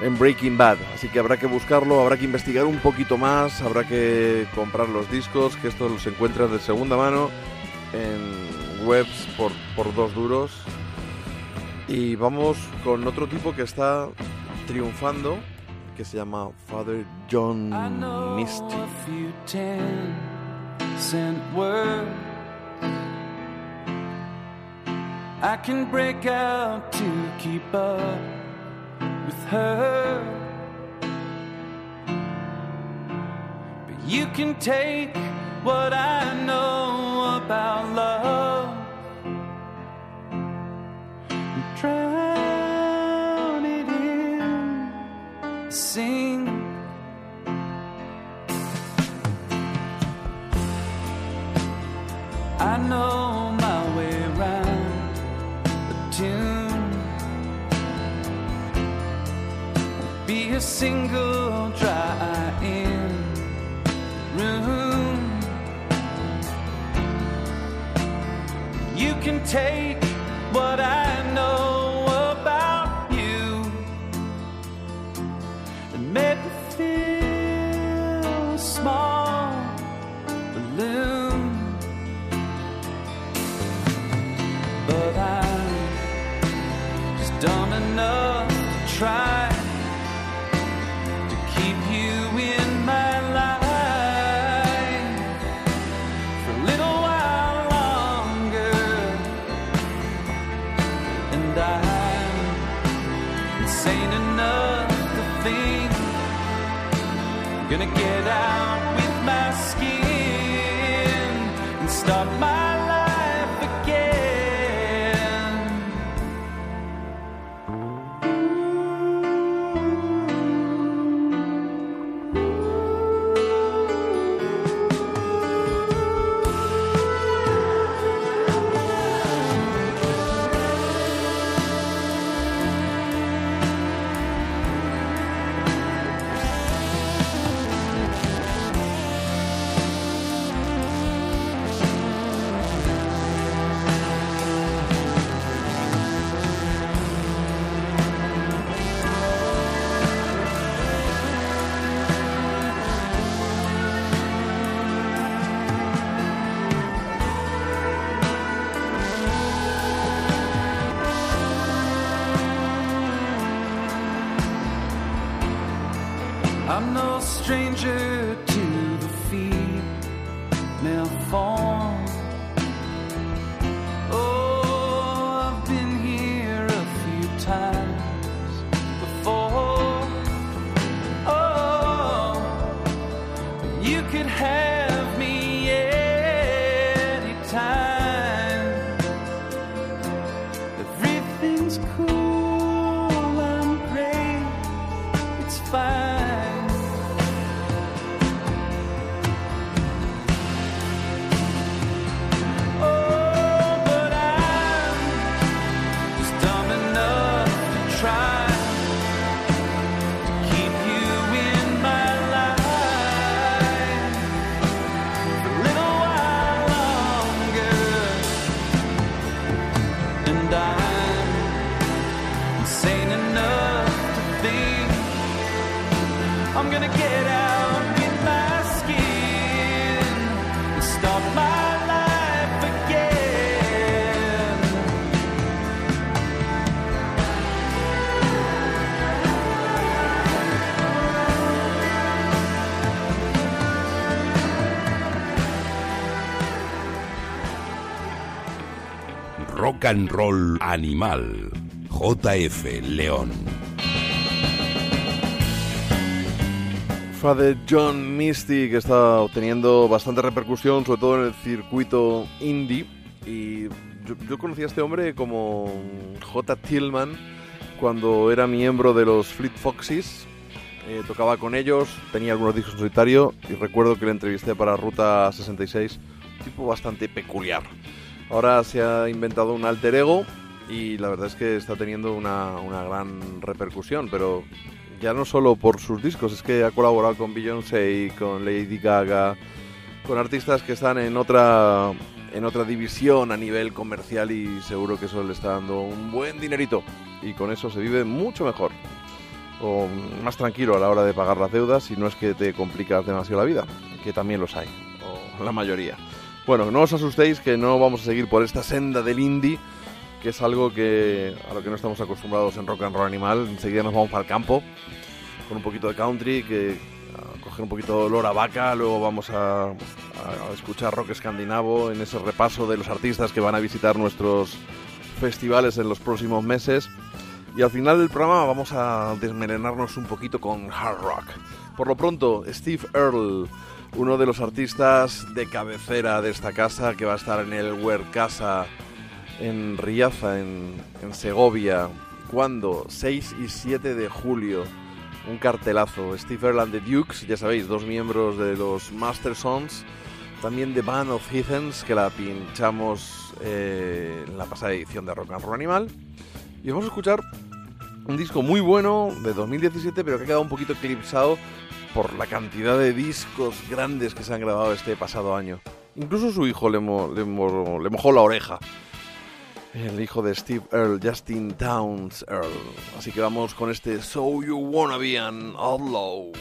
[SPEAKER 2] en Breaking Bad. Así que habrá que buscarlo, habrá que investigar un poquito más, habrá que comprar los discos, que estos los encuentras de segunda mano en webs por, por dos duros. Y vamos con otro tipo que está triunfando, que se llama Father John Misty.
[SPEAKER 12] a few ten cent words. I can break out to keep up with her. But you can take what I know about love and drown sing. I know my way around a tune. Be a single dry in room. You can take what I know and start my
[SPEAKER 6] Roll Animal. JF León.
[SPEAKER 2] Father John Misty, que está obteniendo bastante repercusión, sobre todo en el circuito indie. Y yo, yo conocí a este hombre como J. Tillman cuando era miembro de los Fleet Foxes. Eh, tocaba con ellos, tenía algunos discos en solitario y recuerdo que le entrevisté para Ruta 66, un tipo bastante peculiar. Ahora se ha inventado un alter ego y la verdad es que está teniendo una, una gran repercusión, pero ya no solo por sus discos, es que ha colaborado con Beyoncé, con Lady Gaga, con artistas que están en otra en otra división a nivel comercial y seguro que eso le está dando un buen dinerito y con eso se vive mucho mejor o más tranquilo a la hora de pagar las deudas si no es que te complicas demasiado la vida, que también los hay, o la mayoría. Bueno, no os asustéis que no vamos a seguir por esta senda del indie, que es algo que a lo que no estamos acostumbrados en Rock and Roll Animal. Enseguida nos vamos para el campo con un poquito de country, que a coger un poquito de olor a vaca, luego vamos a, a escuchar rock escandinavo en ese repaso de los artistas que van a visitar nuestros festivales en los próximos meses. Y al final del programa vamos a desmelenarnos un poquito con hard rock. Por lo pronto, Steve Earle, uno de los artistas de cabecera de esta casa, que va a estar en el Casa en Riaza, en, Segovia. ¿Cuándo? 6 y 7 de julio. Un cartelazo. Steve Earle and the Dukes, ya sabéis, dos miembros de los Master Sons. También The Band of Heathens, que la pinchamos eh, en la pasada edición de Rock and Roll Animal. Y vamos a escuchar un disco muy bueno de 2017, pero que ha quedado un poquito eclipsado por la cantidad de discos grandes que se han grabado este pasado año. Incluso su hijo le, mo- le mo- le mojó la oreja. El hijo de Steve Earle, Justin Towns Earle. Así que vamos con este So You Wanna Be an Outlaw.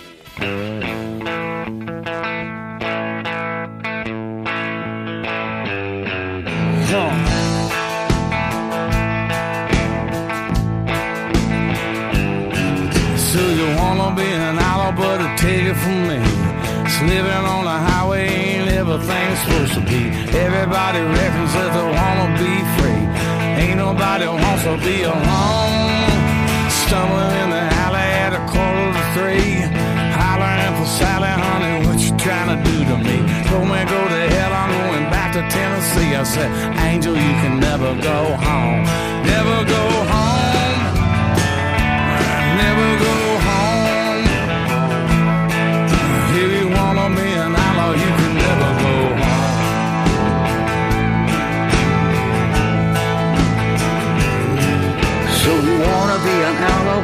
[SPEAKER 13] Living on the highway ain't everything's supposed to be. Everybody reckons that they wanna be free. Ain't nobody wants to be alone. Stumbling in the alley at a quarter to three. Hollering for Sally, honey, what you trying to do to me? Told me go to hell, I'm going back to Tennessee. I said, Angel, you can never go home. Never go home.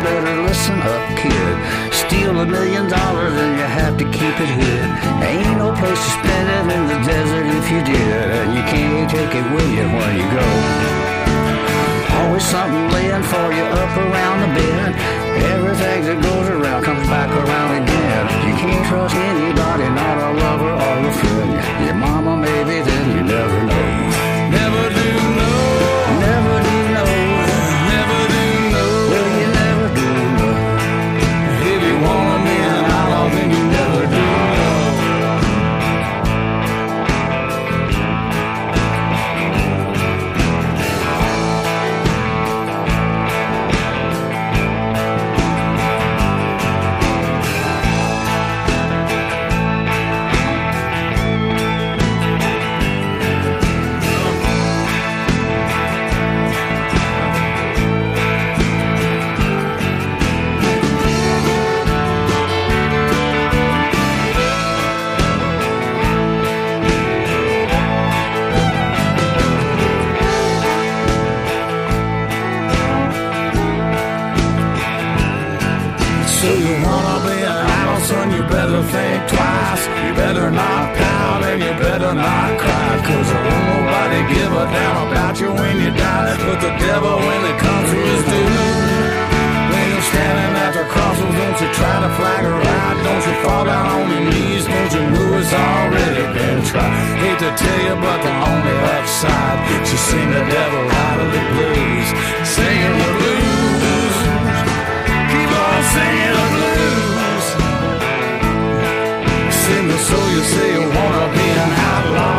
[SPEAKER 9] Better listen up, kid. Steal a million dollars and you have to keep it here. Ain't no place to spend it in the desert if you did, and you can't take it with you when you go. Always something laying for you up around the bend. Everything that goes around comes back around again. You can't trust anybody, not a lover or a friend. Your mama maybe, then you never know.
[SPEAKER 13] Never do twice. You better not pout and you better not cry. Cause won't nobody give a damn about you when you die. But the devil, when it comes to his due, when you're standing at the crossroads, don't you try to flag her out. Don't you fall down on your knees, don't you know it's already been tried. Hate to tell you, but the only upside, she sing the devil out of the blues. Singing the blues. Keep on singing the blues. So you say you wanna be an outlaw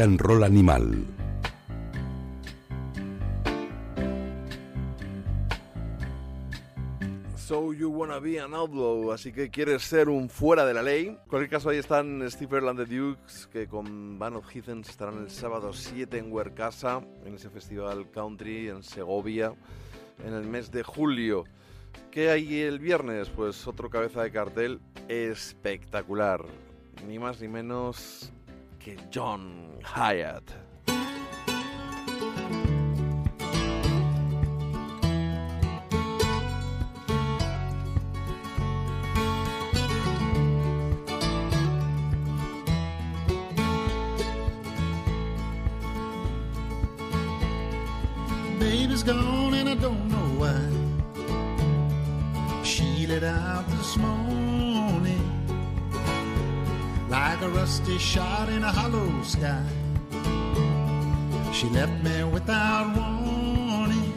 [SPEAKER 6] and Roll Animal.
[SPEAKER 2] So you wanna be an outlaw, así que quieres ser un fuera de la ley. En cualquier caso, ahí están Steve Earle and the Dukes, que con Van of Heathens estarán el sábado 7 en Huercasa, en ese festival country en Segovia, en el mes de julio. ¿Qué hay el viernes? Pues otro cabeza de cartel espectacular. Ni más ni menos que John Hyatt.
[SPEAKER 14] Baby's gone and I don't know why. She let out like a rusty shot in a hollow sky. She left me without warning.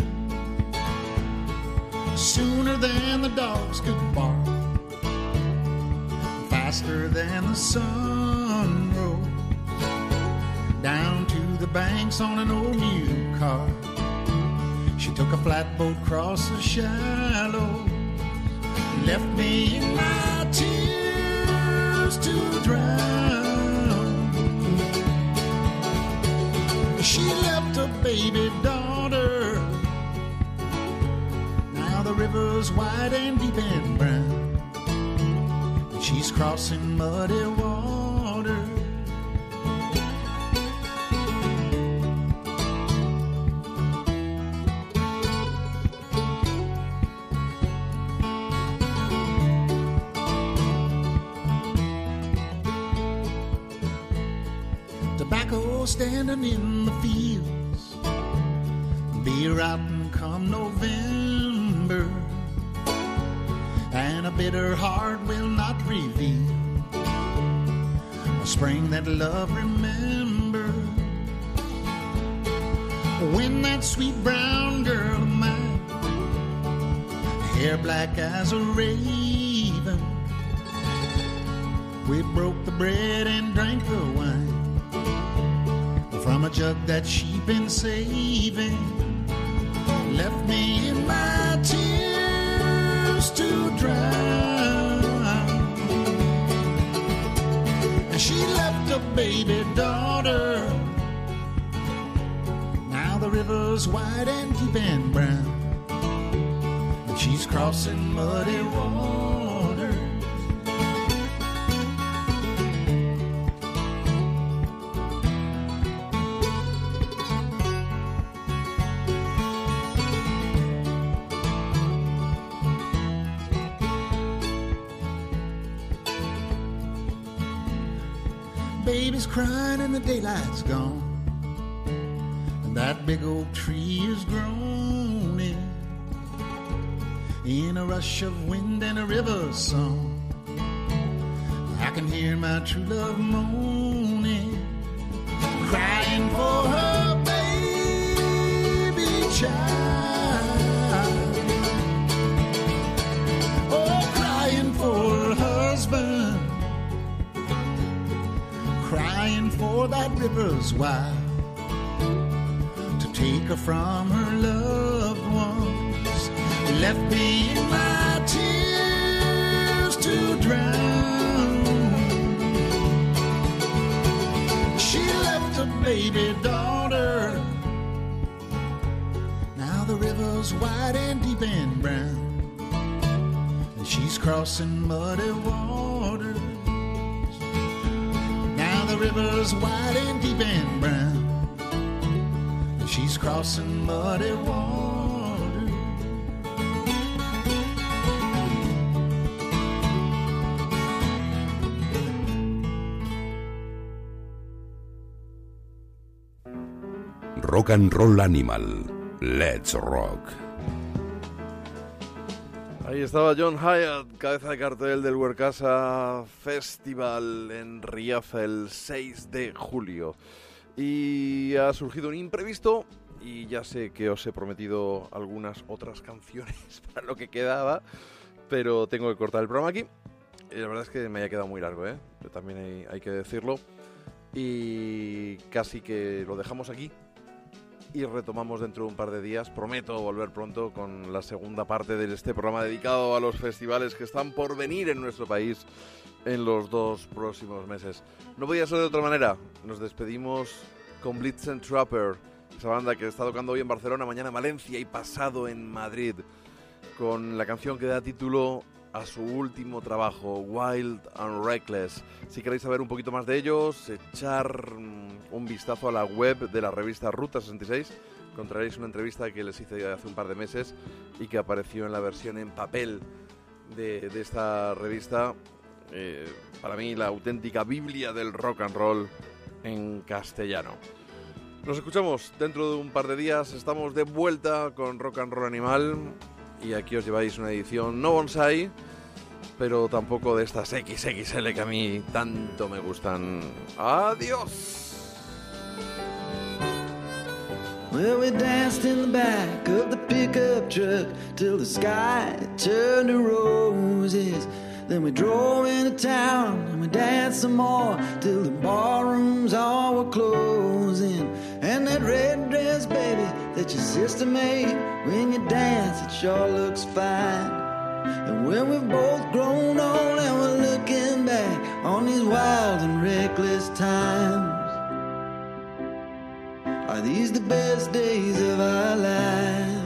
[SPEAKER 14] Sooner than the dogs could bark, faster than the sun rose. Down to the banks on an old new car. She took a flatboat across the shallows, left me in my tears baby daughter. Now the river's wide and deep and brown. She's crossing muddy water. Standing in the fields, beer out and come November, and a bitter heart will not reveal a spring that love remember. When that sweet brown girl of mine, hair black as a raven, we broke the bread and drank the wine from a jug that she'd been saving. Left me in my tears to drown. And she left a baby daughter. Now the river's wide and deep and brown. And she's crossing muddy waters. Daylight's gone. And that big old tree is groaning in a rush of wind and a river song. I can hear my true love moaning, river's wild to take her from her loved ones. Left me in my tears to drown. She left a baby daughter. Now the river's wide and deep and brown, and she's crossing muddy waters. River's wide and deep and brown. She's crossing muddy water.
[SPEAKER 6] Rock and Roll Animal. Let's Rock.
[SPEAKER 2] Ahí estaba John Hyatt, cabeza de cartel del Huercasa Festival en Riaza el 6 de julio. Y ha surgido un imprevisto y ya sé que os he prometido algunas otras canciones para lo que quedaba, pero tengo que cortar el programa aquí. Y la verdad es que me haya quedado muy largo, ¿eh? También hay, hay que decirlo. Y casi que lo dejamos aquí y retomamos dentro de un par de días. Prometo volver pronto con la segunda parte de este programa dedicado a los festivales que están por venir en nuestro país en los dos próximos meses. No podía ser de otra manera. Nos despedimos con Blitzen Trapper, esa banda que está tocando hoy en Barcelona, mañana en Valencia y pasado en Madrid, con la canción que da título a su último trabajo, Wild and Reckless. Si queréis saber un poquito más de ellos, echar mm, un vistazo a la web de la revista Ruta 66, encontraréis una entrevista que les hice hace un par de meses y que apareció en la versión en papel de, esta revista. Eh, para mí, la auténtica Biblia del rock and roll en castellano. Nos escuchamos dentro de un par de días. Estamos de vuelta con Rock and Roll Animal. Y aquí os lleváis una edición no bonsai, pero tampoco de estas XXL que a mí tanto me gustan. ¡Adiós!
[SPEAKER 3] Then we drove into town and we danced some more till the barrooms all were closing. And that red dress, baby, that your sister made when you dance, it sure looks fine. And when we've both grown old and we're looking back on these wild and reckless times. Are these the best days of our lives?